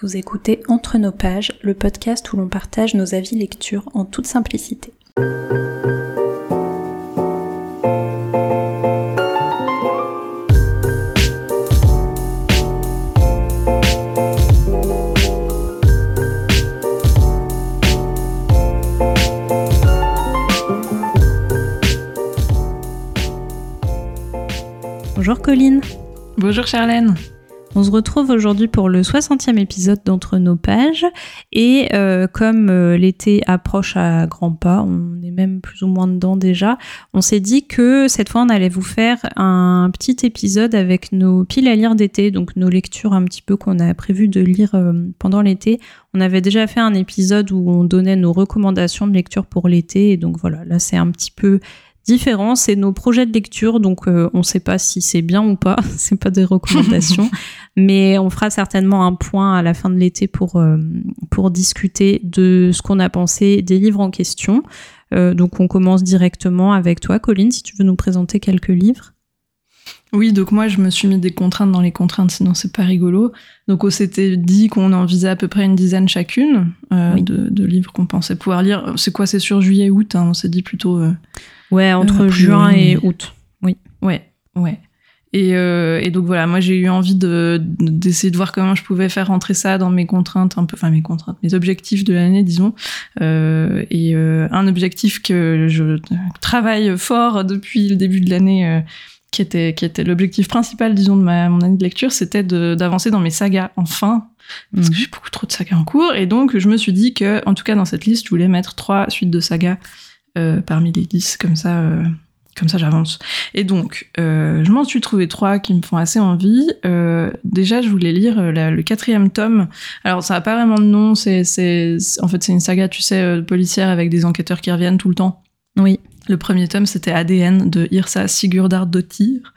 Vous écoutez Entre nos pages, le podcast où l'on partage nos avis lecture en toute simplicité. Bonjour Colline. Bonjour Charlène. On se retrouve aujourd'hui pour le 60e épisode d'Entre nos pages. Et euh, comme euh, l'été approche à grands pas, on est même plus ou moins dedans déjà, on s'est dit que cette fois on allait vous faire un petit épisode avec nos piles à lire d'été, donc nos lectures un petit peu qu'on a prévu de lire euh, pendant l'été. On avait déjà fait un épisode où on donnait nos recommandations de lecture pour l'été. Et donc voilà, là c'est un petit peu différent, c'est nos projets de lecture, donc euh, on ne sait pas si c'est bien ou pas, c'est pas des recommandations, mais on fera certainement un point à la fin de l'été pour, euh, pour discuter de ce qu'on a pensé des livres en question. Euh, donc on commence directement avec toi, Colline, si tu veux nous présenter quelques livres. Oui, donc moi je me suis mis des contraintes dans les contraintes, sinon c'est pas rigolo. Donc on s'était dit qu'on en visait à peu près une dizaine chacune de, livres qu'on pensait pouvoir lire. C'est quoi, c'est sur juillet-août, hein, on s'est dit plutôt Ouais, entre juin et août. Oui. Ouais, ouais. Et, euh, et, donc voilà, moi j'ai eu envie de d'essayer de, voir comment je pouvais faire rentrer ça dans mes contraintes, un peu, enfin mes contraintes, mes objectifs de l'année, disons. Euh, et euh, un objectif que je travaille fort depuis le début de l'année, euh, qui était qui était l'objectif principal, disons, de ma mon année de lecture, c'était d'avancer dans mes sagas enfin. Parce que mhm. j'ai beaucoup trop de sagas en cours, et donc je me suis dit que, en tout cas dans cette liste, je voulais mettre trois suites de sagas euh, parmi les 10, comme ça, euh, comme ça j'avance. Et donc, euh, je m'en suis trouvé trois qui me font assez envie. déjà, je voulais lire le quatrième tome. Alors, ça n'a pas vraiment de nom, c'est, c'est, en fait, c'est une saga, tu sais, policière avec des enquêteurs qui reviennent tout le temps. Oui. Le premier tome, c'était ADN de Irsa Sigurdardottir.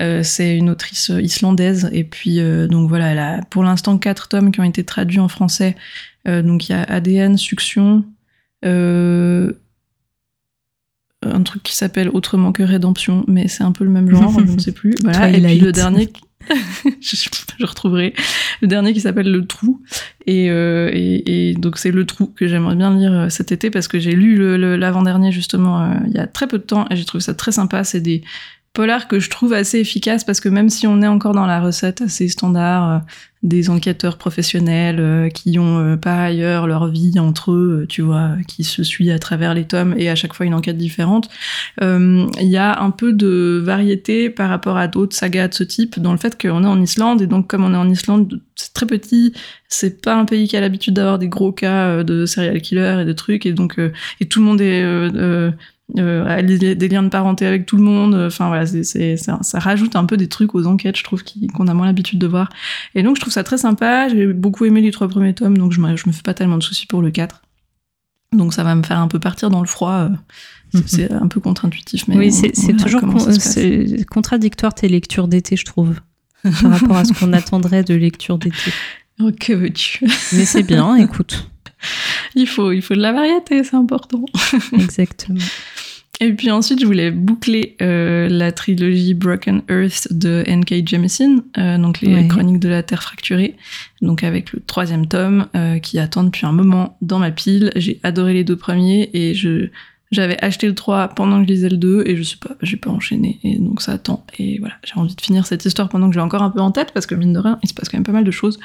Euh, c'est une autrice islandaise. Et puis, donc voilà, elle a pour l'instant quatre tomes qui ont été traduits en français. donc il y a ADN, Suction, euh, un truc qui s'appelle Autrement que Rédemption, mais c'est un peu le même genre, je ne sais plus. Voilà. Et puis le dernier, je, retrouverai le dernier qui s'appelle Le Trou. Et, euh, et, et donc c'est Le Trou que j'aimerais bien lire euh, cet été parce que j'ai lu l'avant-dernier justement euh, il y a très peu de temps et j'ai trouvé ça très sympa. C'est des polar que je trouve assez efficace parce que même si on est encore dans la recette assez standard des enquêteurs professionnels euh, qui ont euh, par ailleurs leur vie entre eux, tu vois, qui se suit à travers les tomes et à chaque fois une enquête différente, il y a un peu de variété par rapport à d'autres sagas de ce type dans le fait qu'on est en Islande et donc comme on est en Islande, c'est très petit, c'est pas un pays qui a l'habitude d'avoir des gros cas de serial killers et de trucs et donc et tout le monde est euh, des liens de parenté avec tout le monde. Enfin voilà, ça, ça, rajoute un peu des trucs aux enquêtes, je trouve, qu'on a moins l'habitude de voir. Et donc je ça très sympa. J'ai beaucoup aimé les trois premiers tomes, donc je me, je me fais pas tellement de soucis pour le 4. Donc ça va me faire un peu partir dans le froid. Euh, c'est un peu contre-intuitif, mais oui, c'est, toujours contradictoire tes lectures d'été, je trouve, par rapport à ce qu'on attendrait de lecture d'été. Oh, que veux-tu? Mais c'est bien, écoute. il faut, il faut de la variété, c'est important. Exactement. Et puis ensuite, je voulais boucler euh, la trilogie Broken Earth de N.K. Jemisin, euh, donc les chroniques de la Terre fracturée, donc avec le troisième tome euh, qui attend depuis un moment dans ma pile. J'ai adoré les deux premiers et je j'avais acheté le 3 pendant que je lisais le 2 et je sais pas, j'ai pas enchaîné et donc ça attend. Et voilà, j'ai envie de finir cette histoire pendant que j'ai encore un peu en tête parce que mine de rien, il se passe quand même pas mal de choses.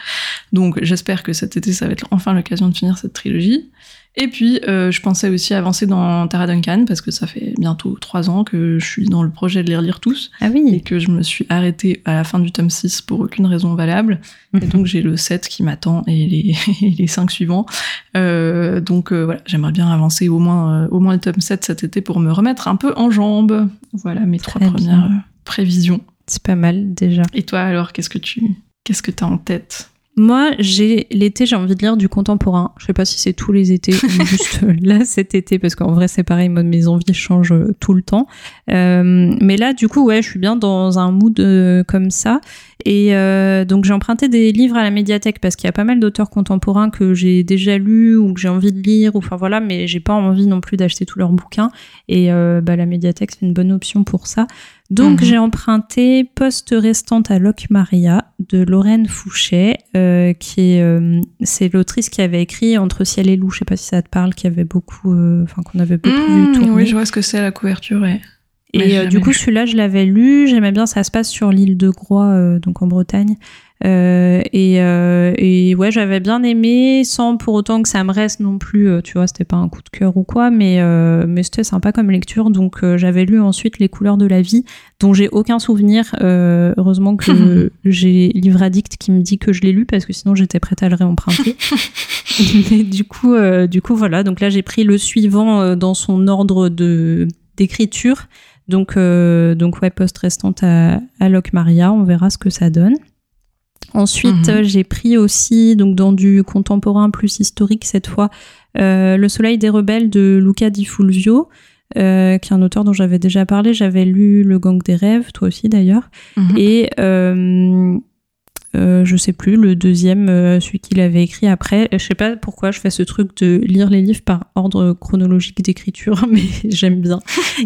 Donc j'espère que cet été, ça va être enfin l'occasion de finir cette trilogie. Et puis, euh, je pensais aussi avancer dans Tara Duncan, parce que ça fait bientôt trois ans que je suis dans le projet de les relire tous. Ah oui. Et que je me suis arrêtée à la fin du tome 6 pour aucune raison valable. Et donc, j'ai le 7 qui m'attend et les, les 5 suivants. Euh, donc, euh, voilà, j'aimerais bien avancer au moins, au moins le tome 7 cet été pour me remettre un peu en jambes. Voilà mes trois premières prévisions. C'est pas mal, déjà. Et toi, alors, qu'est-ce que tu, qu'est-ce que t'as en tête? Moi, j'ai l'été, j'ai envie de lire du contemporain. Je sais pas si c'est tous les étés ou juste là cet été, parce qu'en vrai, c'est pareil, mes envies changent euh, tout le temps. Euh, mais là, du coup, ouais, je suis bien dans un mood euh, comme ça. Et euh, donc, j'ai emprunté des livres à la médiathèque parce qu'il y a pas mal d'auteurs contemporains que j'ai déjà lus ou que j'ai envie de lire. Ou, enfin voilà, mais j'ai pas envie non plus d'acheter tous leurs bouquins. Et bah, la médiathèque, c'est une bonne option pour ça. Donc Mhm. j'ai emprunté Poste restante à Locke Maria de Lorraine Fouché, euh, qui est euh, c'est l'autrice qui avait écrit Entre ciel et loup. Je sais pas si ça te parle, qui avait beaucoup, euh, enfin qu'on avait beaucoup vu Mmh, tourner. oui, je vois ce que c'est la couverture. Ouais. Mais Et euh, du coup, lu. celui-là, je l'avais lu. J'aimais bien. Ça se passe sur l'île de Groix, euh, donc en Bretagne. Euh, et, euh, et ouais, j'avais bien aimé, sans pour autant que ça me reste non plus. euh, tu vois, c'était pas un coup de cœur ou quoi, mais euh, mais c'était sympa comme lecture. Donc euh, j'avais lu ensuite Les couleurs de la vie, dont j'ai aucun souvenir. Euh, heureusement que j'ai Livre Addict qui me dit que je l'ai lu parce que sinon j'étais prête à le réemprunter. mais du coup, euh, du coup voilà. Donc là, j'ai pris le suivant dans son ordre de d'écriture. Donc, euh, donc ouais, poste restante à, à Locke Maria, on verra ce que ça donne. Ensuite, Mhm. euh, j'ai pris aussi, donc dans du contemporain plus historique cette fois, euh, Le Soleil des Rebelles de Luca Di Fulvio, euh, qui est un auteur dont j'avais déjà parlé. J'avais lu Le Gang des Rêves, toi aussi d'ailleurs. Mhm. Et euh, euh, je sais plus, le deuxième, euh, celui qu'il avait écrit après. Je sais pas pourquoi je fais ce truc de lire les livres par ordre chronologique d'écriture, mais j'aime bien.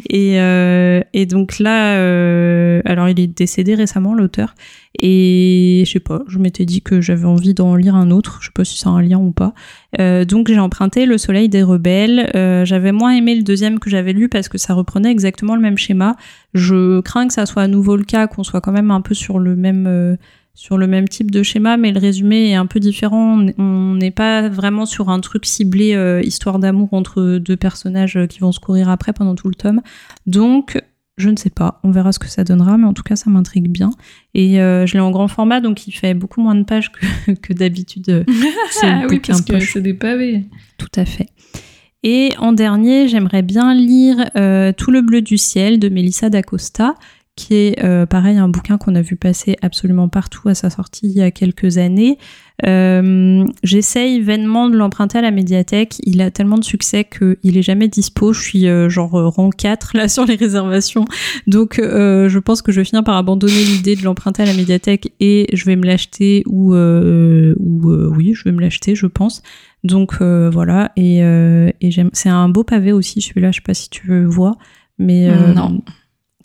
Et, euh, et donc là, euh, alors il est décédé récemment, l'auteur. Et je sais pas, je m'étais dit que j'avais envie d'en lire un autre. Je sais pas si c'est un lien ou pas. Euh, donc j'ai emprunté Le Soleil des Rebelles. Euh, j'avais moins aimé le deuxième que j'avais lu parce que ça reprenait exactement le même schéma. Je crains que ça soit à nouveau le cas, qu'on soit quand même un peu sur le même euh, sur le même type de schéma, mais le résumé est un peu différent. On- n'est pas vraiment sur un truc ciblé euh, histoire d'amour entre deux personnages euh, qui vont se courir après pendant tout le tome. Donc je ne sais pas, on verra ce que ça donnera, mais en tout cas ça m'intrigue bien. Et euh, je l'ai en grand format, donc il fait beaucoup moins de pages que, que d'habitude. C'est Ah oui, parce que c'est des pavés. Tout à fait. Et en dernier, j'aimerais bien lire euh, Tout le bleu du ciel de Melissa d'Acosta, qui est euh, pareil un bouquin qu'on a vu passer absolument partout à sa sortie il y a quelques années. Euh, J'essaye vainement de l'emprunter à la médiathèque. Il a tellement de succès qu'il est jamais dispo. Je suis euh, genre euh, rang 4 là sur les réservations. Donc je pense que je vais finir par abandonner l'idée de l'emprunter à la médiathèque et je vais me l'acheter ou, ou oui, je vais me l'acheter, je pense. Donc voilà, et, et. C'est un beau pavé aussi celui-là. Je sais pas si tu vois, mais Non.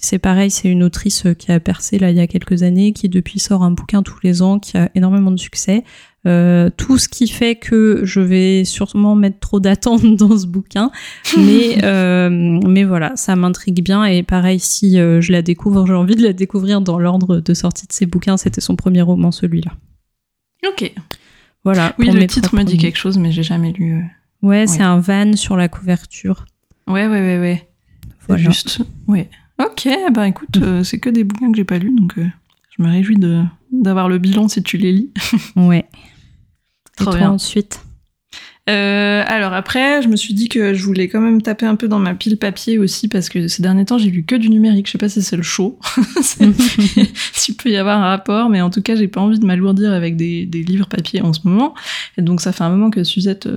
C'est pareil. C'est une autrice qui a percé là il y a quelques années, qui depuis sort un bouquin tous les ans, qui a énormément de succès. Euh, tout ce qui fait que je vais sûrement mettre trop d'attentes dans ce bouquin, mais euh, mais voilà, ça m'intrigue bien et pareil si euh, je la découvre, j'ai envie de la découvrir dans l'ordre de sortie de ses bouquins. C'était son premier roman celui-là. Ok. Voilà. Oui, le titre me dit quelque chose, mais j'ai jamais lu. euh. Ouais, c'est un van sur la couverture. Ouais, ouais, ouais, ouais. Voilà. Juste. Ouais. Ok, bah écoute, euh, c'est que des bouquins que j'ai pas lus, donc euh, je me réjouis de d'avoir le bilan si tu les lis. Ouais. Et Trop toi bien. ensuite? Euh, alors après, je me suis dit que je voulais quand même taper un peu dans ma pile papier aussi parce que ces derniers temps j'ai lu que du numérique. Je sais pas si c'est le show, s'il peut y avoir un rapport, mais en tout cas j'ai pas envie de m'alourdir avec des, des livres papier en ce moment. Et donc ça fait un moment que Suzette, euh,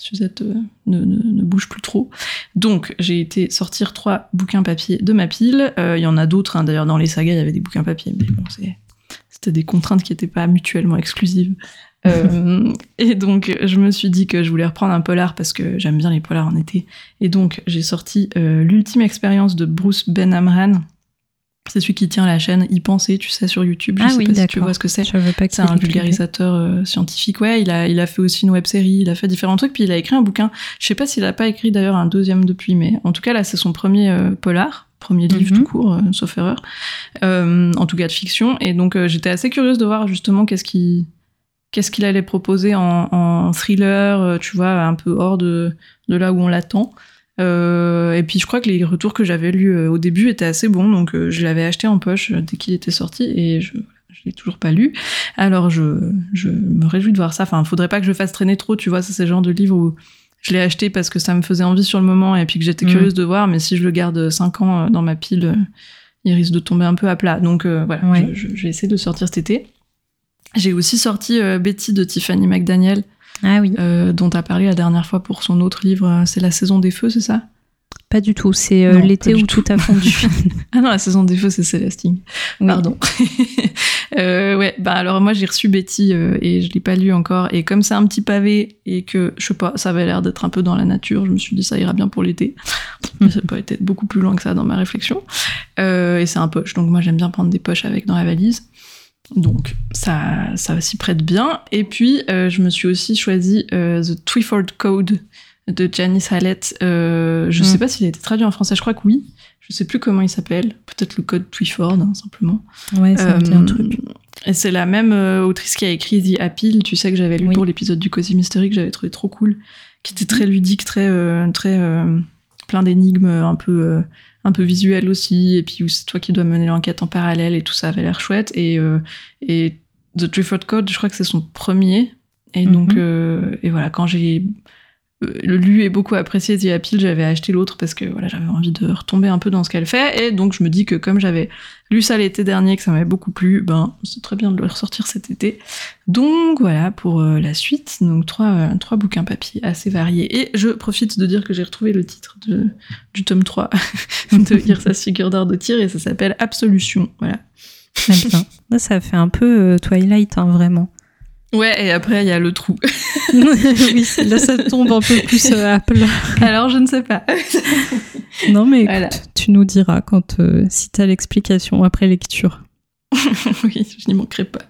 Suzette euh, ne, ne- ne bouge plus trop. Donc j'ai été sortir trois bouquins papier de ma pile. Euh, Il y en a d'autres, hein. d'ailleurs dans les sagas il y avait des bouquins papier, mais bon c'était des contraintes qui n'étaient pas mutuellement exclusives. Euh, et donc, je me suis dit que je voulais reprendre un polar parce que j'aime bien les polars en été. Et donc, j'ai sorti l'ultime expérience de Bruce Ben Amran. C'est celui qui tient la chaîne Y penser, tu sais, sur YouTube. Je Ah sais oui, pas si tu vois ce que c'est. C'est un vulgarisateur euh, scientifique. Ouais, il a, il a fait aussi une web série, il a fait différents trucs, puis il a écrit un bouquin. Je sais pas s'il a pas écrit d'ailleurs un deuxième depuis, mais en tout cas, là, c'est son premier euh, polar, premier livre Mhm. tout court, euh, sauf erreur. Euh, en tout cas de fiction. Et donc, euh, j'étais assez curieuse de voir justement qu'est-ce qui qu'est-ce qu'il allait proposer en, en thriller, tu vois, un peu hors de, de là où on l'attend. Euh, et puis je crois que les retours que j'avais lus euh, au début étaient assez bons, donc euh, je l'avais acheté en poche dès qu'il était sorti et je je l'ai toujours pas lu. Alors je, je me réjouis de voir ça. Enfin, faudrait pas que je fasse traîner trop, tu vois, ça c'est le genre de livre où je l'ai acheté parce que ça me faisait envie sur le moment et puis que j'étais curieuse de voir, mais si je le garde 5 ans dans ma pile, il risque de tomber un peu à plat. Donc euh, voilà, Ouais. je, je- je vais essayer de le sortir cet été. J'ai aussi sorti euh, Betty de Tiffany McDaniel, Ah oui. euh, dont tu as parlé la dernière fois pour son autre livre, euh, c'est La saison des feux, c'est ça? Pas du tout, c'est l'été où tout. a fondu. ah non, la saison des feux, c'est Célestine. Pardon. ouais, bah alors moi j'ai reçu Betty et je l'ai pas lu encore. Et comme c'est un petit pavé et que, je sais pas, ça avait l'air d'être un peu dans la nature, je me suis dit ça ira bien pour l'été. Mais ça peut être beaucoup plus loin que ça dans ma réflexion. et c'est un poche, donc moi j'aime bien prendre des poches avec dans la valise. Donc ça, ça s'y prête bien. Et puis euh, je me suis aussi choisi euh, The Twyford Code de Janice Hallett. Euh, je ne sais mm. pas s'il a été traduit en français, je crois que oui. Je sais plus comment il s'appelle. Peut-être le code Twyford, hein, simplement. Ouais, c'est un truc. Et c'est la même autrice qui a écrit The Appeal, tu sais que j'avais lu pour l'épisode du Cozy Mystery que j'avais trouvé trop cool, qui était très ludique, très très plein d'énigmes, un peu un peu visuel aussi, et puis c'est toi qui dois mener l'enquête en parallèle et tout ça avait l'air chouette. Et, euh, et The Trifford Code, je crois que c'est son premier. Et donc, mhm. euh, et voilà, quand j'ai euh, le lu et beaucoup apprécié The Appeal, j'avais acheté l'autre parce que voilà, j'avais envie de retomber un peu dans ce qu'elle fait. Et donc je me dis que comme j'avais lu ça l'été dernier, que ça m'avait beaucoup plu, ben c'est très bien de le ressortir cet été. Donc voilà pour euh, la suite. Donc trois, euh, trois bouquins papier assez variés. Et je profite de dire que j'ai retrouvé le titre de, du tome 3 de Irsa Sigurdar de tir et ça s'appelle Absolution. Voilà. Ça fait un peu Twilight, hein, vraiment. Ouais, et après, il y a le trou. oui, là, ça tombe un peu plus euh, à plat. Alors, je ne sais pas. non, mais tu nous diras quand, euh, si tu as l'explication après lecture. oui, je n'y manquerai pas.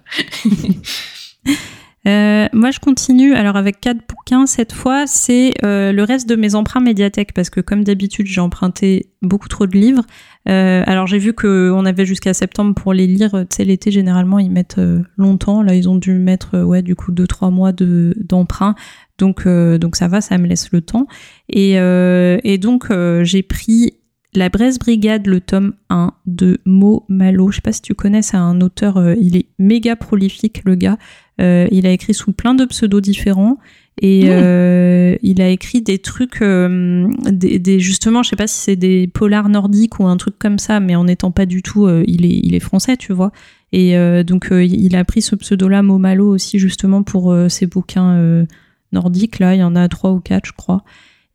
Euh, moi, je continue. Alors, avec quatre bouquins, cette fois, c'est euh, le reste de mes emprunts médiathèques, parce que comme d'habitude, j'ai emprunté beaucoup trop de livres. Euh, alors, j'ai vu qu'on avait jusqu'à septembre pour les lire. Tu sais, l'été, généralement, ils mettent longtemps. Là, ils ont dû mettre, ouais, du coup, deux, trois mois de, d'emprunt. Donc, donc, ça va, ça me laisse le temps. Et, et donc, j'ai pris la Bresse Brigade, le tome 1 de Mo Malo. Je sais pas si tu connais, c'est un auteur, il est méga prolifique, le gars. Euh, il a écrit sous plein de pseudos différents. Et mmh. euh, il a écrit des trucs, euh, des, justement, je sais pas si c'est des polars nordiques ou un truc comme ça, mais en étant pas du tout, il, est, il est français, tu vois. Et donc il a pris ce pseudo-là, Momalo, aussi justement pour ses bouquins nordiques. Là, il y en a trois ou quatre, je crois.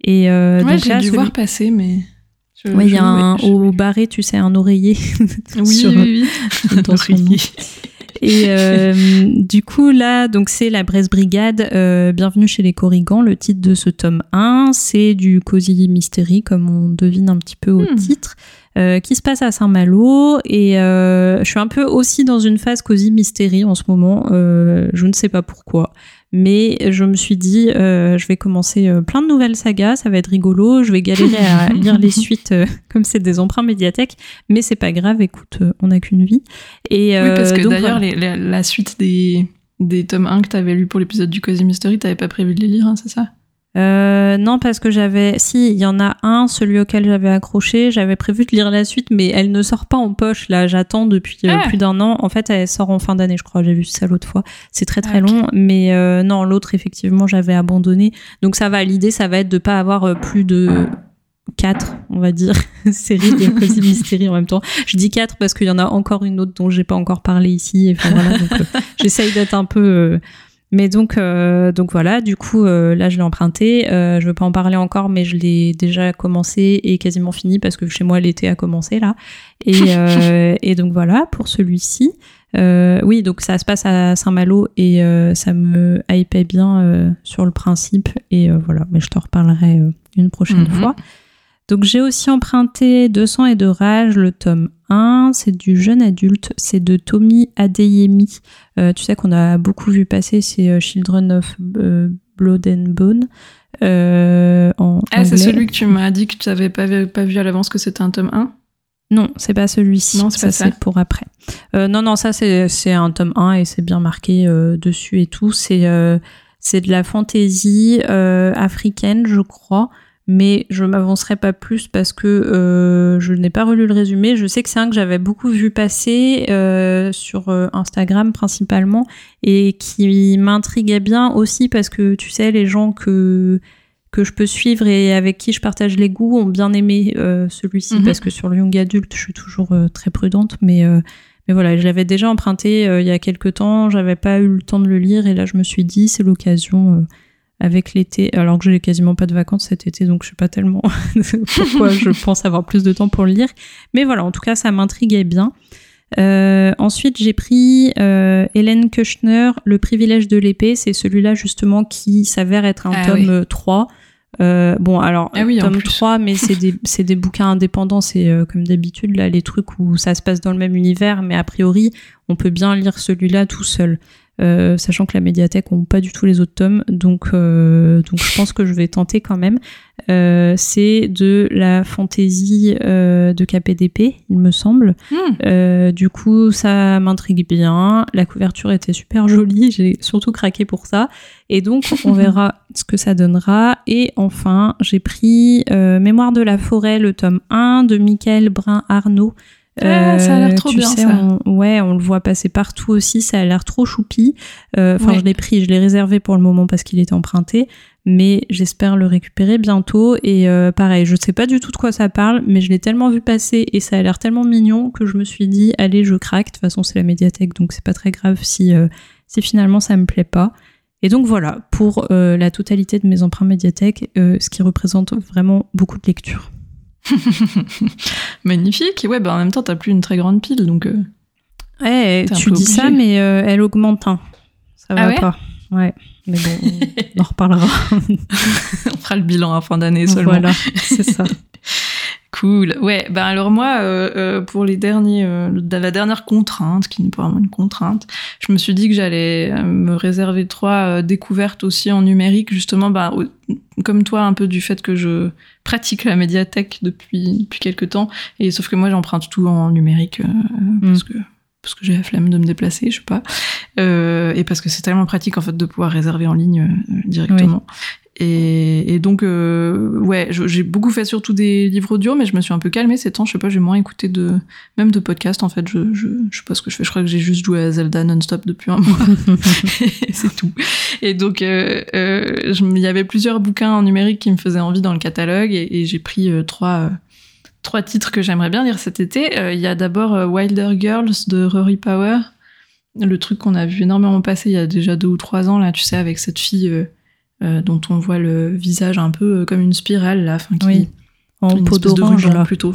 Et ouais, j'ai dû voir passer, mais. Oui, il y a un, au barré, tu sais, un oreiller. oui, oui, oui. Dans et euh, du coup, là, donc c'est la Bresse Brigade, euh, Bienvenue chez les Corrigans, le titre de ce tome 1. C'est du Cozy Mystery, comme on devine un petit peu au hmm. titre. Euh, qui se passe à Saint-Malo et je suis un peu aussi dans une phase Cozy Mystery en ce moment. je ne sais pas pourquoi. Mais je me suis dit, euh, je vais commencer euh, plein de nouvelles sagas, ça va être rigolo. Je vais galérer à lire les suites euh, comme c'est des emprunts médiathèques, mais c'est pas grave. Écoute, on n'a qu'une vie. Et oui, parce que d'ailleurs, la suite des, des tomes 1 que tu avais lu pour l'épisode du Cozy Mystery, t'avais pas prévu de les lire, hein, c'est ça? Euh, non, parce que j'avais. Si, il y en a un, celui auquel j'avais accroché. J'avais prévu de lire la suite, mais elle ne sort pas en poche. Là, j'attends depuis euh, ah. plus d'un an. En fait, elle sort en fin d'année, je crois. J'ai vu ça l'autre fois. C'est très très long. Mais euh, non, l'autre, effectivement, j'avais abandonné. Donc ça va. L'idée, ça va être de pas avoir plus de quatre, on va dire, séries de Cozy Mystery en même temps. Je dis quatre parce qu'il y en a encore une autre dont j'ai pas encore parlé ici. Enfin, voilà, j'essaye d'être un peu mais donc, euh, donc voilà, du coup, euh, là, je l'ai emprunté. Euh, je veux pas en parler encore, mais je l'ai déjà commencé et quasiment fini parce que chez moi, l'été a commencé là. Et, et donc voilà, pour celui-ci. oui, donc ça se passe à Saint-Malo et ça me hypait bien sur le principe. Et voilà, mais je te reparlerai une prochaine mhm. fois. Donc j'ai aussi emprunté 200 et de rage, le tome 1, c'est du jeune adulte, c'est de Tommy Adeyemi. Euh, tu sais qu'on a beaucoup vu passer, c'est euh, Children of euh, Blood and Bone. ah, c'est celui que tu m'as dit que tu n'avais pas, pas vu à l'avance que c'était un tome 1 non, c'est pas celui-ci. Non, c'est ça. C'est pour après. non, non, ça c'est un tome 1 et c'est bien marqué dessus et tout. C'est c'est de la fantaisie africaine, je crois mais je m'avancerai pas plus parce que euh, je n'ai pas relu le résumé. Je sais que c'est un que j'avais beaucoup vu passer euh, sur euh, Instagram principalement et qui m'intriguait bien aussi parce que tu sais les gens que que je peux suivre et avec qui je partage les goûts ont bien aimé celui-ci mhm. parce que sur le young adulte je suis toujours très prudente mais mais voilà je l'avais déjà emprunté il y a quelques temps j'avais pas eu le temps de le lire et là je me suis dit c'est l'occasion avec l'été, alors que j'ai quasiment pas de vacances cet été, donc je sais pas tellement pourquoi je pense avoir plus de temps pour le lire. Mais voilà, en tout cas, ça m'intriguait bien. Euh, ensuite, j'ai pris euh, Hélène Kushner, Le privilège de l'épée. C'est celui-là justement qui s'avère être un Ah tome 3. Euh, bon, alors, Ah oui, tome plus. 3, mais c'est des, des bouquins indépendants. C'est comme d'habitude, là, les trucs où ça se passe dans le même univers, mais a priori, on peut bien lire celui-là tout seul. Euh, sachant que la médiathèque ont pas du tout les autres tomes, donc euh, donc je pense que je vais tenter quand même. Euh, c'est de la fantaisie euh, de KPDP, il me semble. Hmm. Euh, du coup, ça m'intrigue bien. La couverture était super jolie. J'ai surtout craqué pour ça. Et donc, on verra ce que ça donnera. Et enfin, j'ai pris euh, Mémoire de la forêt, le tome 1 de Michael Brun-Arnaud. Ah, ça a l'air trop tu bien, sais, ça. on- ouais, on le voit passer partout aussi. Ça a l'air trop choupi. Euh, Enfin, Ouais. je l'ai pris, je l'ai réservé pour le moment parce qu'il était emprunté. Mais j'espère le récupérer bientôt. Et euh, pareil, je sais pas du tout de quoi ça parle, mais je l'ai tellement vu passer et ça a l'air tellement mignon que je me suis dit, allez, je craque. De toute façon, c'est la médiathèque, donc c'est pas très grave si, euh, si finalement ça me plaît pas. Et donc voilà, pour euh, la totalité de mes emprunts médiathèque, euh, ce qui représente vraiment beaucoup de lecture. Magnifique. Et ouais, bah en même temps, t'as plus une très grande pile, donc. euh, Ouais, un tu dis ça, mais euh, elle augmente. hein. Ça va Ah ouais? pas. Ouais, mais bon, on en reparlera. on fera le bilan à fin d'année seulement. voilà, c'est ça. Cool. Ouais, ben alors moi, euh, euh, pour les derniers, euh, la dernière contrainte, qui n'est pas vraiment une contrainte, je me suis dit que j'allais me réserver trois découvertes aussi en numérique, justement, ben, comme toi, un peu du fait que je pratique la médiathèque depuis, depuis quelques temps, et sauf que moi, j'emprunte tout en numérique, euh, parce que parce que j'ai la flemme de me déplacer, je sais pas, euh, et parce que c'est tellement pratique en fait de pouvoir réserver en ligne euh, directement. Et, et donc, euh, ouais, j'ai beaucoup fait surtout des livres audio, mais je me suis un peu calmée ces temps. Je sais pas, j'ai moins écouté de, même de podcasts en fait. Je, je, je sais pas ce que je fais. Je crois que j'ai juste joué à Zelda non-stop depuis un mois. c'est tout. Et donc, euh, euh, il y avait plusieurs bouquins en numérique qui me faisaient envie dans le catalogue, et, et j'ai pris trois. Trois titres que j'aimerais bien lire cet été. Euh, Il y a d'abord euh, Wilder Girls de Rory Power, le truc qu'on a vu énormément passer il y a déjà deux ou trois ans là, tu sais, avec cette fille euh, euh, dont on voit le visage un peu euh, comme une spirale là, enfin qui Oui. En une peau d'orange, plutôt.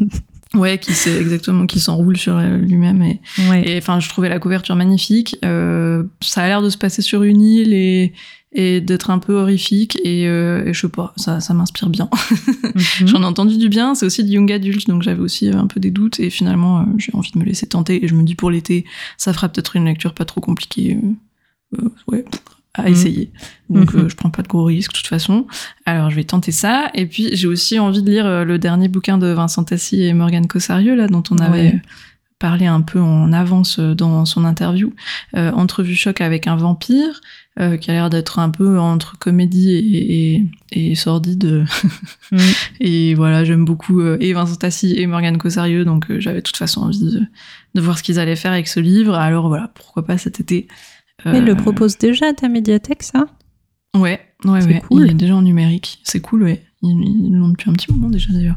ouais, qui c'est exactement qui s'enroule sur euh, lui-même et Ouais. enfin je trouvais la couverture magnifique. Euh, ça a l'air de se passer sur une île et et d'être un peu horrifique et, euh, et je sais pas, ça ça m'inspire bien. Mhm. J'en ai entendu du bien, c'est aussi du young adult, donc j'avais aussi un peu des doutes, et finalement j'ai envie de me laisser tenter, et je me dis pour l'été, ça fera peut-être une lecture pas trop compliquée, euh, ouais, à Mhm. essayer. Donc Mhm. euh, je prends pas de gros risques de toute façon. Alors je vais tenter ça, et puis j'ai aussi envie de lire euh, le dernier bouquin de Vincent Tassi et Morgane Cossarieux, là, dont on avait Ouais. parlé un peu en avance euh, dans son interview, euh, Entrevue choc avec un vampire, euh, qui a l'air d'être un peu entre comédie et, et, et sordide. Mhm. Et voilà, j'aime beaucoup et Vincent Tassi et Morgane Cossarieux, donc j'avais de toute façon envie de, de voir ce qu'ils allaient faire avec ce livre. Alors voilà, pourquoi pas cet été. Mais il le Euh, propose déjà à ta médiathèque, ça? Ouais, ouais, ouais. cool. Il est déjà en numérique. C'est cool, ouais. Ils l'ont depuis un petit moment déjà d'ailleurs.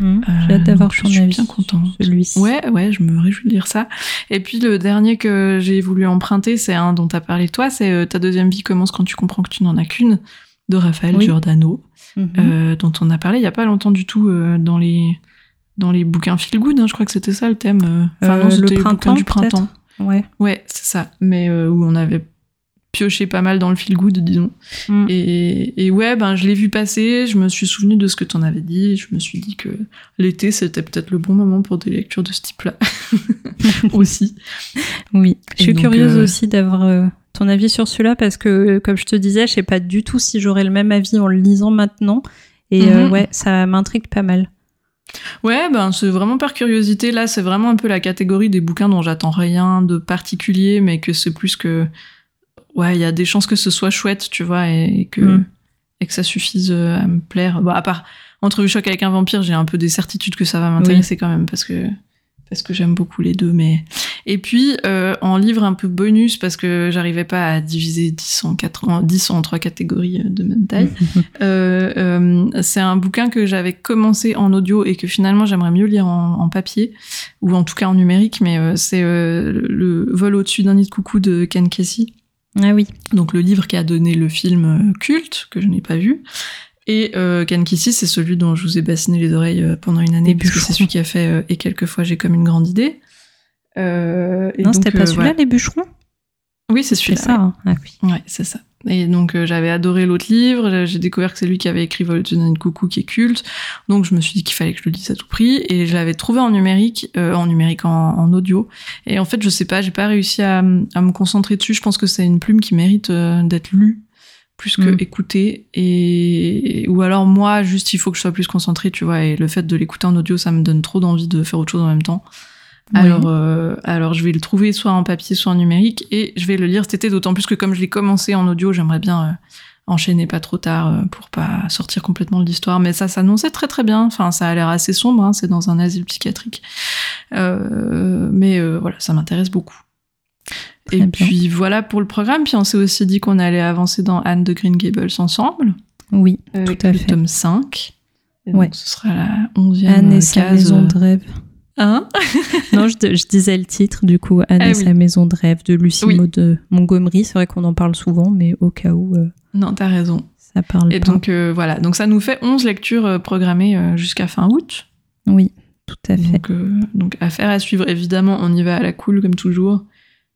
Euh, J'ai hâte d'avoir donc je ton suis avis bien contente. sur celui-ci. Ouais, ouais, je me réjouis de lire ça. Et puis le dernier que j'ai voulu emprunter, c'est un dont t'as parlé toi, c'est euh, Ta deuxième vie commence quand tu comprends que tu n'en as qu'une, de Raphaël Oui. Giordano. Mhm. euh, dont on a parlé il y a pas longtemps du tout euh, dans les dans les bouquins feel good. hein, je crois que c'était ça le thème. euh. Enfin Euh, le les bouquins du printemps. Ouais. Ouais, c'est ça. Mais euh, où on avait pioché pas mal dans le feel good, disons. Mm. Et, et ouais, ben je l'ai vu passer. Je me suis souvenu de ce que t'en avais dit. Je me suis dit que l'été c'était peut-être le bon moment pour des lectures de ce type-là aussi. Oui, je suis donc, curieuse euh, aussi d'avoir euh, ton avis sur celui-là parce que, comme je te disais, je sais pas du tout si j'aurais le même avis en le lisant maintenant. Et euh, Mhm. ouais, ça m'intrigue pas mal. Ouais, ben c'est vraiment par curiosité. Là, c'est vraiment un peu la catégorie des bouquins dont j'attends rien de particulier, mais que c'est plus que ouais, il y a des chances que ce soit chouette, tu vois, et, et que Mm. et que ça suffise euh, à me plaire. Bon, à part Entrevue choc avec un vampire, j'ai un peu des certitudes que ça va m'intéresser quand même parce que parce que j'aime beaucoup les deux. Mais et puis euh, en livre un peu bonus parce que j'arrivais pas à diviser 10 en quatre, en 10 en trois catégories euh, de même taille. Euh, euh, c'est un bouquin que j'avais commencé en audio et que finalement j'aimerais mieux lire en, en papier ou en tout cas en numérique, mais c'est le vol au-dessus d'un nid de coucou de Ken Kesey. Ah oui. Donc le livre qui a donné le film culte, que je n'ai pas vu. Et euh, Ken Kesey, c'est celui dont je vous ai bassiné les oreilles euh, pendant une année, puisque c'est celui qui a fait euh, Et quelquefois j'ai comme une grande idée. Euh, et non, c'était pas euh, celui-là, voilà. les bûcherons? Oui, c'est C'est celui-là. ça. hein. Ah oui. Ouais, c'est ça. Et donc euh, j'avais adoré l'autre livre, j'ai découvert que c'est lui qui avait écrit Voltune Coucou qui est culte, donc je me suis dit qu'il fallait que je le lise à tout prix, et je l'avais trouvé en numérique, en numérique, en, en audio, et en fait je sais pas, j'ai pas réussi à, à me concentrer dessus, je pense que c'est une plume qui mérite d'être lue plus que Mm. écoutée, et ou alors moi juste il faut que je sois plus concentrée, tu vois, et le fait de l'écouter en audio ça me donne trop d'envie de faire autre chose en même temps. Alors, euh, alors je vais le trouver soit en papier, soit en numérique, et je vais le lire cet été, d'autant plus que comme je l'ai commencé en audio, j'aimerais bien euh, enchaîner pas trop tard euh, pour pas sortir complètement de l'histoire. Mais ça s'annonçait très très bien. Enfin, ça a l'air assez sombre. hein, c'est dans un asile psychiatrique, Euh, mais voilà, ça m'intéresse beaucoup. Très et bien. puis voilà pour le programme. Puis on s'est aussi dit qu'on allait avancer dans Anne de Green Gables ensemble, Oui, avec tout à le fait. tome 5. Et donc, Ouais. Ce sera la onzième Anne et sa maison de rêve. Hein non, je, je disais le titre, du coup, Anne Ah et oui. sa maison de rêve de Lucie Oui. Maud de Montgomery. C'est vrai qu'on en parle souvent, mais au cas où euh, non, t'as raison. ça parle Et pas. donc euh, voilà, donc ça nous fait 11 lectures euh, programmées euh, jusqu'à fin août. Oui, tout à fait. Donc, euh, donc affaire à suivre. Évidemment, on y va à la cool comme toujours.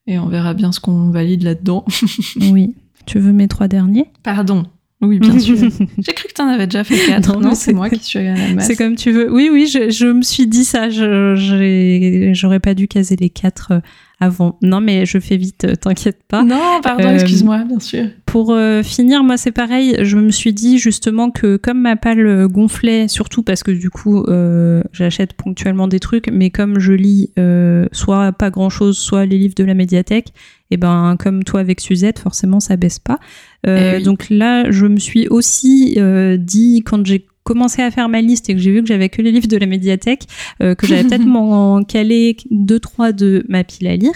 Et on verra bien ce qu'on valide là-dedans. Oui. Tu veux mes trois derniers? Pardon. Oui, bien sûr. J'ai cru que t'en avais déjà fait 4. Non, Non, c'est moi qui suis à la masse. C'est comme tu veux. Oui, oui, je, je me suis dit ça. J'aurais pas dû caser les quatre euh, avant. Non, mais je fais vite, euh, t'inquiète pas. Non, pardon, Euh, excuse-moi, bien sûr. Pour euh, finir, moi c'est pareil, je me suis dit justement que comme ma palle gonflait, surtout parce que du coup euh, j'achète ponctuellement des trucs, mais comme je lis soit pas grand chose, soit les livres de la médiathèque, et ben comme toi avec Suzette, forcément ça baisse pas. Euh, Eh oui. Donc là, je me suis aussi euh, dit quand j'ai commencé à faire ma liste et que j'ai vu que j'avais que les livres de la médiathèque, euh, que j'allais peut-être m'en caler deux trois de ma pile à lire,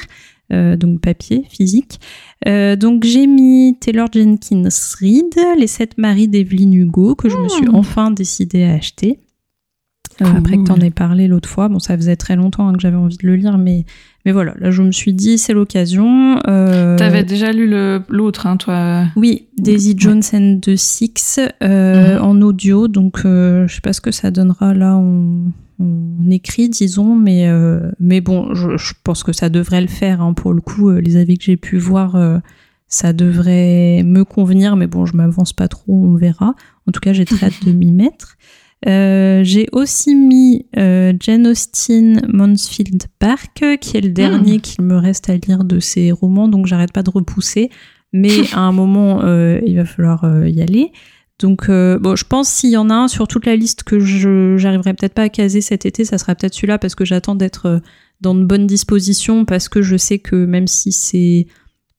euh, donc papier, physique. Euh, donc j'ai mis Taylor Jenkins Reid, Les sept maris d'Evelyn Hugo, que je me suis Hmm. enfin décidée à acheter. Cool. après que t'en aies parlé l'autre fois, bon ça faisait très longtemps hein, que j'avais envie de le lire, mais mais voilà, là je me suis dit c'est l'occasion. Euh, T'avais déjà lu l'autre, hein, toi. oui, Daisy. Jones and the Six euh, Mhm. en audio, donc euh, je sais pas ce que ça donnera là en, en écrit, disons, mais mais bon, je, je pense que ça devrait le faire. hein, pour le coup, les avis que j'ai pu voir, ça devrait me convenir, mais bon, je m'avance pas trop, on verra. En tout cas, j'ai très hâte de m'y mettre. Euh, j'ai aussi mis euh, Jane Austen Mansfield Park, qui est le dernier qu'il me reste à lire de ses romans, donc j'arrête pas de repousser. Mais à un moment, euh, il va falloir y aller. Donc, bon, je pense s'il y en a un sur toute la liste que je j'arriverai peut-être pas à caser cet été, ça sera peut-être celui-là parce que j'attends d'être dans de bonnes dispositions parce que je sais que même si c'est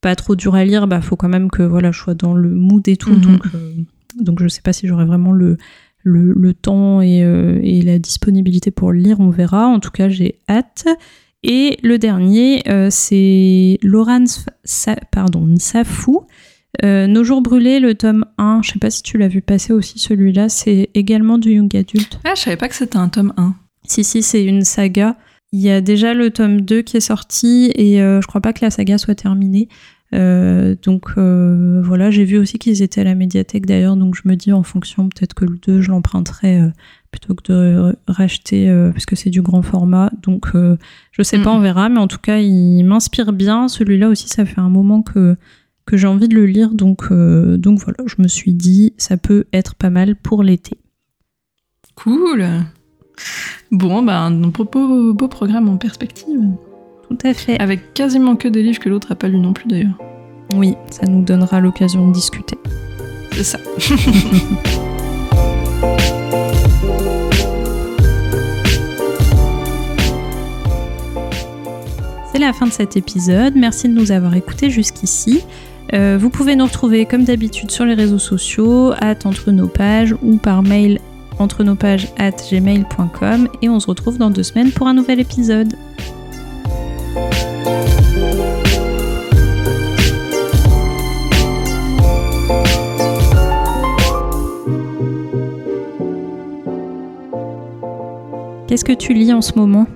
pas trop dur à lire, bah faut quand même que voilà, je sois dans le mood et tout. Mhm. Donc, donc je sais pas si j'aurai vraiment le le, le temps et, euh, et la disponibilité pour le lire, on verra. En tout cas, j'ai hâte. Et le dernier, euh, c'est Laurence Sa pardon, Nsafou. Euh, Nos jours brûlés, le tome 1, je sais pas si tu l'as vu passer aussi celui-là, c'est également du young adulte. Ah, je savais pas que c'était un tome 1. Si, si, c'est une saga. Il y a déjà le tome 2 qui est sorti et euh, je crois pas que la saga soit terminée. Euh, donc euh, voilà, j'ai vu aussi qu'ils étaient à la médiathèque d'ailleurs, donc je me dis en fonction, peut-être que le 2 je l'emprunterai euh, plutôt que de racheter parce que c'est du grand format. Donc je sais pas, on verra, mais en tout cas il m'inspire bien. Celui-là aussi, ça fait un moment que, que j'ai envie de le lire, donc, donc voilà, je me suis dit ça peut être pas mal pour l'été. Cool. Bon, bah, un beau programme en perspective. Tout à fait. Avec quasiment que des livres que l'autre a pas lu non plus d'ailleurs. Oui, ça nous donnera l'occasion de discuter. C'est ça. C'est la fin de cet épisode. Merci de nous avoir écoutés jusqu'ici. Euh, vous pouvez nous retrouver comme d'habitude sur les réseaux sociaux, at entre nos pages ou par mail entre nos pages at gmail.com et on se retrouve dans deux semaines pour un nouvel épisode. Qu'est-ce que tu lis en ce moment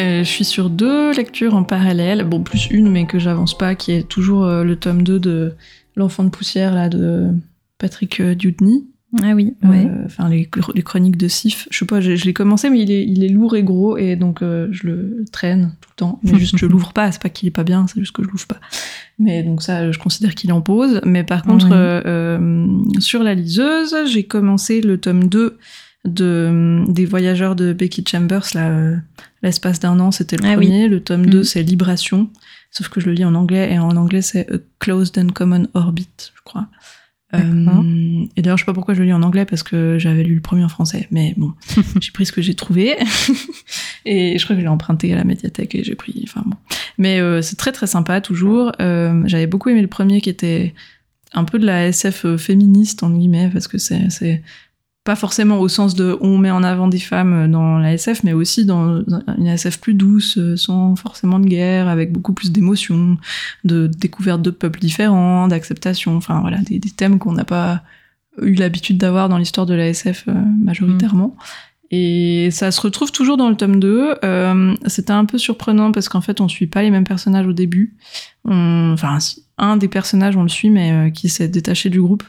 Euh, je suis sur deux lectures en parallèle, bon plus une mais que j'avance pas, qui est toujours euh, le tome 2 de L'enfant de poussière là de Patrick euh, Dudney. Ah oui, ouais. Enfin les, les chroniques de Sif. Je sais pas, je, je l'ai commencé mais il est, il est lourd et gros et donc je le traîne tout le temps. Mais juste je l'ouvre pas, c'est pas qu'il est pas bien, c'est juste que je l'ouvre pas. Mais donc ça, je considère qu'il est en pause. Mais par contre, Ouais. sur la liseuse, j'ai commencé le tome 2 de, des voyageurs de Becky Chambers, là, euh, l'espace d'un an, c'était le Ah oui. premier. Le tome 2, Mhm. c'est Libration. Sauf que je le lis en anglais, et en anglais, c'est A Closed and Common Orbit, je crois. Euh, et d'ailleurs, je sais pas pourquoi je le lis en anglais, parce que j'avais lu le premier en français. Mais bon, j'ai pris ce que j'ai trouvé. et je crois que je l'ai emprunté à la médiathèque, et j'ai pris... Enfin bon. Mais euh, c'est très très sympa, toujours. Euh, j'avais beaucoup aimé le premier, qui était un peu de la SF féministe, en guillemets, parce que c'est... pas forcément au sens de on met en avant des femmes dans la SF, mais aussi dans une SF plus douce, sans forcément de guerre, avec beaucoup plus d'émotions, de découverte de peuples différents, d'acceptation, enfin voilà, des, des thèmes qu'on n'a pas eu l'habitude d'avoir dans l'histoire de la SF euh, majoritairement. Et ça se retrouve toujours dans le tome 2. Euh, C'était un peu surprenant parce qu'en fait, on suit pas les mêmes personnages au début. On- Enfin, un des personnages, on le suit, mais euh, qui s'est détaché du groupe.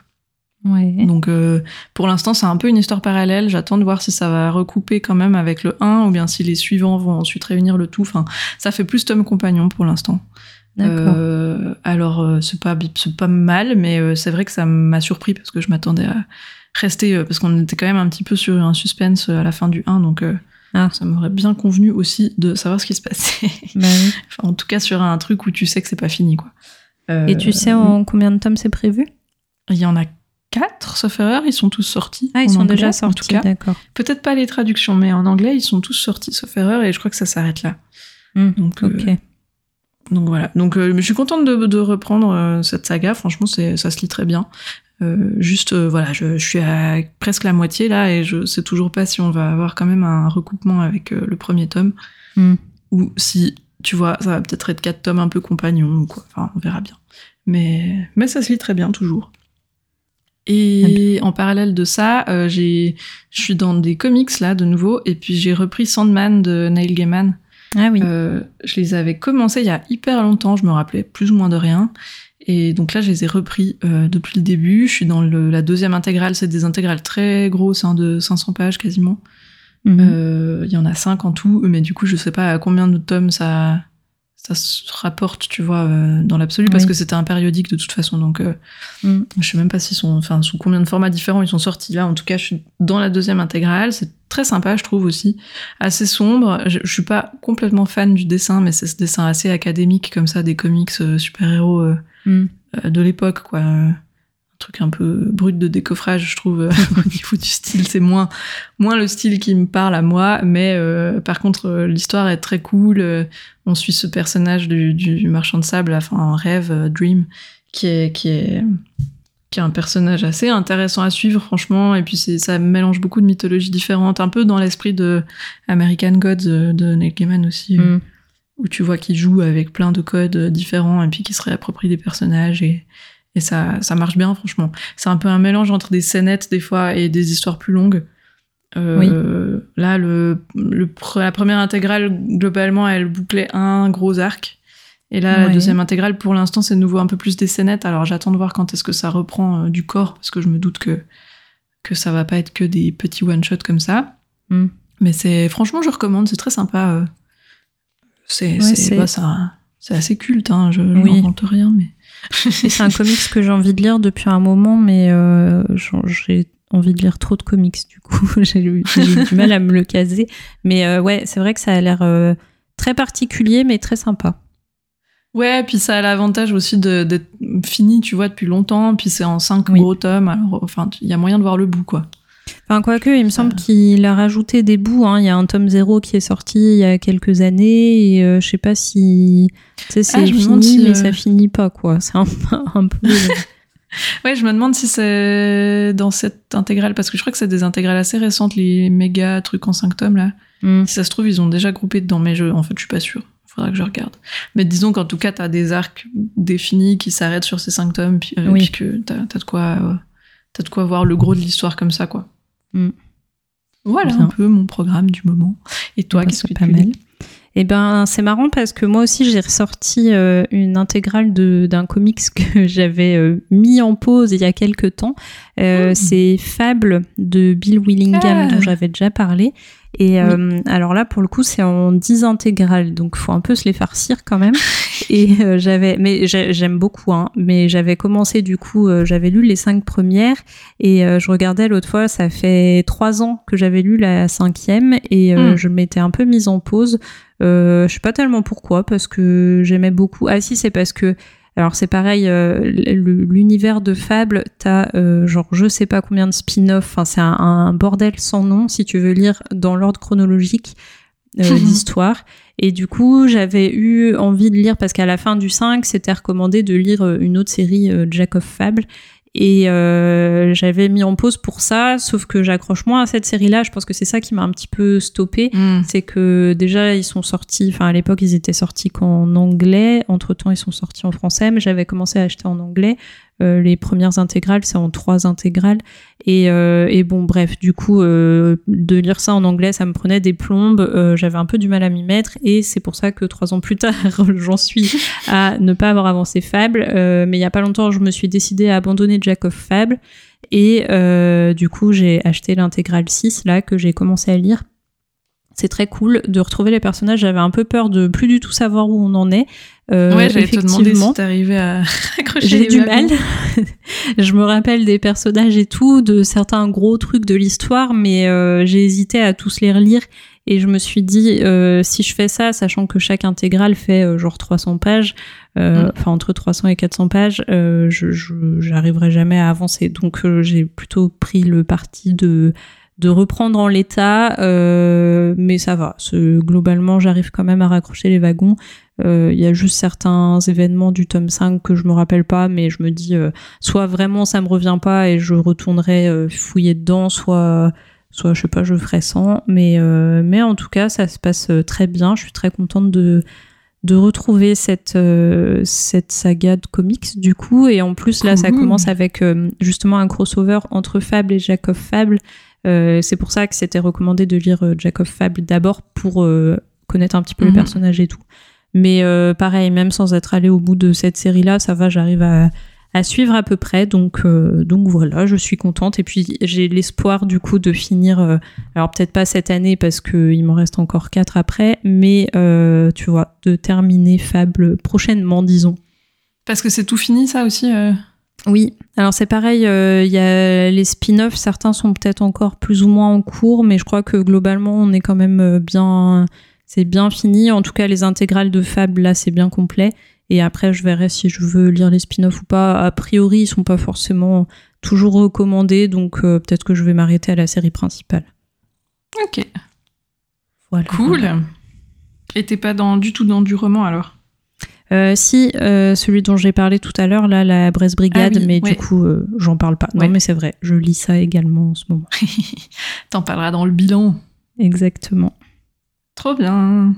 Ouais. Donc euh, pour l'instant, c'est un peu une histoire parallèle. J'attends de voir si ça va recouper quand même avec le 1 ou bien si les suivants vont ensuite réunir le tout. Enfin, ça fait plus tome compagnon pour l'instant. Euh, alors euh, c'est pas c'est pas mal, mais c'est vrai que ça m'a surpris parce que je m'attendais à rester parce qu'on était quand même un petit peu sur un suspense à la fin du 1, donc euh, Ah. ça m'aurait bien convenu aussi de savoir ce qui se passait. Bah oui. enfin, en tout cas sur un truc où tu sais que c'est pas fini quoi. Et tu sais en combien de tomes c'est prévu? Il y en a quatre, sauf erreur, ils sont tous sortis. Ah, ils sont anglais, déjà En sortis, tout cas, d'accord. peut-être pas les traductions, mais en anglais, ils sont tous sortis, sauf erreur, et je crois que ça s'arrête là. Hmm, Donc, euh, Ok. donc voilà. Donc euh, je suis contente de, de reprendre euh, cette saga. Franchement, c'est, ça se lit très bien. Juste, voilà, je, je suis à presque la moitié là, et je sais toujours pas si on va avoir quand même un recoupement avec le premier tome, Hmm. ou si, tu vois, ça va peut-être être quatre tomes un peu compagnons ou quoi. Enfin, on verra bien. Mais, mais ça se lit très bien toujours. Et en parallèle de ça, euh, j'ai, je suis dans des comics là de nouveau, et puis j'ai repris Sandman de Neil Gaiman. Ah oui. Euh, je les avais commencés il y a hyper longtemps, je me rappelais plus ou moins de rien. Et donc là, je les ai repris euh, depuis le début. Je suis dans le- la deuxième intégrale, c'est des intégrales très grosses, hein, de 500 pages quasiment. Mhm. Il y en a 5 en tout, mais du coup, je sais pas à combien de tomes ça, ça se rapporte, tu vois, euh, dans l'absolu, parce que c'était un périodique de toute façon. Donc, euh, Mm. je sais même pas s'ils sont, enfin, sous combien de formats différents ils sont sortis là. En tout cas, je suis dans la deuxième intégrale. C'est très sympa, je trouve aussi. Assez sombre. Je, je suis pas complètement fan du dessin, mais c'est ce dessin assez académique, comme ça, des comics euh, super-héros euh, Mm. de l'époque, quoi. Un truc un peu brut de décoffrage, je trouve, au niveau du style. C'est moins, moins le style qui me parle à moi, mais euh, par contre, euh, l'histoire est très cool. Euh, on suit ce personnage du, du marchand de sable, enfin, un rêve, Dream, qui est, qui est, qui est un personnage assez intéressant à suivre, franchement. Et puis, c'est, ça mélange beaucoup de mythologies différentes, un peu dans l'esprit de American Gods de Neil Gaiman aussi, Mm. où tu vois qu'il joue avec plein de codes différents et puis qu'il se réapproprie des personnages et, et ça, ça marche bien, franchement. C'est un peu un mélange entre des scénettes, des fois, et des histoires plus longues. Euh, Là, le, le, la première intégrale, globalement, elle bouclait un gros arc. Et là, la deuxième intégrale, pour l'instant, c'est de nouveau un peu plus des scénettes. Alors, j'attends de voir quand est-ce que ça reprend euh, du corps, parce que je me doute que, que ça va pas être que des petits one-shots comme ça. Mm. Mais c'est, franchement, je recommande, c'est très sympa. euh. C'est, Ouais, bah, ça- c'est assez culte, hein, je, je Oui. rien, mais. C'est un comics que j'ai envie de lire depuis un moment, mais euh, j'ai envie de lire trop de comics, du coup, j'ai eu, du mal à me le caser. Mais euh, ouais, c'est vrai que ça a l'air euh, très particulier, mais très sympa. Ouais, puis ça a l'avantage aussi d'être fini, tu vois, depuis longtemps. Puis c'est en cinq Oui. gros tomes. Alors, enfin, il y a moyen de voir le bout, quoi. Enfin, quoique, il me semble qu'il a rajouté des bouts. hein. Il y a un tome 0 qui est sorti il y a quelques années, et euh, je sais pas si. Tu sais, c'est Ah, fini, si, mais euh, ça finit pas, quoi. C'est un, un peu. Ouais, je me demande si c'est dans cette intégrale, parce que je crois que c'est des intégrales assez récentes, les méga trucs en cinq tomes, là. Hmm. Si ça se trouve, ils ont déjà groupé dedans, mais je, en fait, je suis pas sûre. Faudra que je regarde. Mais disons qu'en tout cas, t'as des arcs définis qui s'arrêtent sur ces cinq tomes, puis, euh, Oui. puis que t'as as de quoi, euh, t'as de quoi voir le gros de l'histoire comme ça, quoi. Mm. Voilà Bien. un peu mon programme du moment. Et toi, Bah, qu'est-ce que pas tu mal. lis Eh ben, c'est marrant parce que moi aussi, j'ai ressorti euh, une intégrale d'un comics que j'avais euh, mis en pause il y a quelques temps. Euh, hmm. C'est Fable de Bill Willingham, dont ah. j'avais déjà parlé. Et euh, alors là, pour le coup, c'est en 10 intégrales, donc faut un peu se les farcir quand même. et euh, j'avais, mais j'aime beaucoup, hein, mais j'avais commencé du coup, euh, j'avais lu les cinq premières et je regardais l'autre fois, ça fait trois ans que j'avais lu la cinquième et hmm. je m'étais un peu mise en pause. je sais pas tellement pourquoi, parce que j'aimais beaucoup. Ah si, c'est parce que alors c'est pareil, euh, l'univers de Fable, t'as euh, genre je sais pas combien de spin-off, enfin c'est un, bordel sans nom si tu veux lire dans l'ordre chronologique euh, d'histoire. Et du coup j'avais eu envie de lire, parce qu'à la fin du 5, c'était recommandé de lire une autre série, Jack of Fable. Et euh, j'avais mis en pause pour ça, sauf que j'accroche moins à cette série-là. Je pense que c'est ça qui m'a un petit peu stoppé. Mm. C'est que déjà, ils sont sortis, enfin à l'époque, ils étaient sortis qu'en anglais. Entre-temps, ils sont sortis en français, mais j'avais commencé à acheter en anglais. Euh, les premières intégrales, c'est en trois intégrales. Et, euh, et, bon, bref, du coup, euh, de lire ça en anglais, ça me prenait des plombes. Euh, j'avais un peu du mal à m'y mettre. Et c'est pour ça que trois ans plus tard, j'en suis à ne pas avoir avancé Fable. mais il y a pas longtemps, je me suis décidée à abandonner Jack of Fable. Et du coup, j'ai acheté l'intégrale 6, là, que j'ai commencé à lire c'est très cool de retrouver les personnages. J'avais un peu peur de plus du tout savoir où on en est. Euh, ouais, j'allais te demander si t'arrivais à accrocher J'ai du mal. je me rappelle des personnages et tout, de certains gros trucs de l'histoire, mais euh, j'ai hésité à tous les relire. Et je me suis dit, euh, si je fais ça, sachant que chaque intégrale fait euh, genre 300 pages, mm. enfin entre 300 et 400 pages, je j'arriverai jamais à avancer. Donc j'ai plutôt pris le parti de de reprendre en l'état, euh, mais ça va. Globalement, j'arrive quand même à raccrocher les wagons. Euh, il y a juste certains événements du tome 5 que je me rappelle pas, mais je me dis, euh, soit vraiment ça me revient pas et je retournerai fouiller dedans, soit, soit je sais pas, je ferai sans. Mais, mais en tout cas, ça se passe très bien. Je suis très contente de de retrouver cette cette saga de comics du coup et en plus là ça commence avec justement un crossover entre Fable et Jacob Fable euh, c'est pour ça que c'était recommandé de lire euh, Jack of Fable d'abord pour euh, connaître un petit peu le mhm. personnage et tout. Mais pareil, même sans être allé au bout de cette série-là, ça va, j'arrive à, suivre à peu près. Donc, donc voilà, je suis contente. Et puis j'ai l'espoir du coup de finir, alors peut-être pas cette année parce qu'il m'en reste encore quatre après, mais tu vois, de terminer Fable prochainement, disons. Parce que c'est tout fini ça aussi oui, alors c'est pareil, euh, il y a les spin-offs, certains sont peut-être encore plus ou moins en cours, mais je crois que globalement on est quand même euh, bien, c'est bien fini. En tout cas, les intégrales de Fable là, c'est bien complet. Et après, je verrai si je veux lire les spin-offs ou pas. A priori, ils sont pas forcément toujours recommandés, donc euh, peut-être que je vais m'arrêter à la série principale. Ok. Voilà. Cool. Et t'es pas dans, du tout dans du roman alors? Euh, si, euh, celui dont j'ai parlé tout à l'heure, là, la Brest Brigade, ah mais du coup, euh, j'en parle pas. Non, mais c'est vrai, je lis ça également en ce moment. T'en parleras dans le bilan. Exactement. Trop bien.